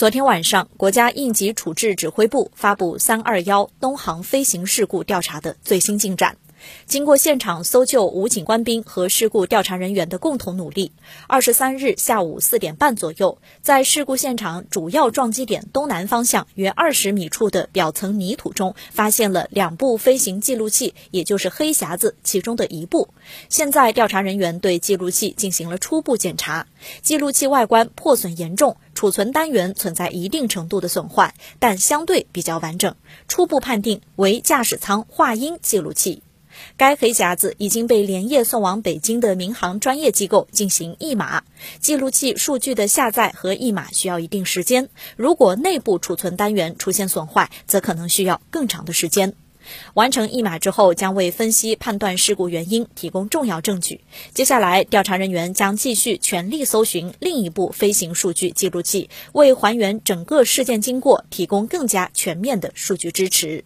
昨天晚上，国家应急处置指挥部发布“三二幺”东航飞行事故调查的最新进展。经过现场搜救武警官兵和事故调查人员的共同努力，二十三日下午四点半左右，在事故现场主要撞击点东南方向约二十米处的表层泥土中，发现了两部飞行记录器，也就是黑匣子其中的一部。现在，调查人员对记录器进行了初步检查，记录器外观破损严重，储存单元存在一定程度的损坏，但相对比较完整，初步判定为驾驶舱话音记录器。该黑匣子已经被连夜送往北京的民航专业机构进行译码。记录器数据的下载和译码需要一定时间，如果内部储存单元出现损坏，则可能需要更长的时间。完成译码之后，将为分析判断事故原因提供重要证据。接下来，调查人员将继续全力搜寻另一部飞行数据记录器，为还原整个事件经过提供更加全面的数据支持。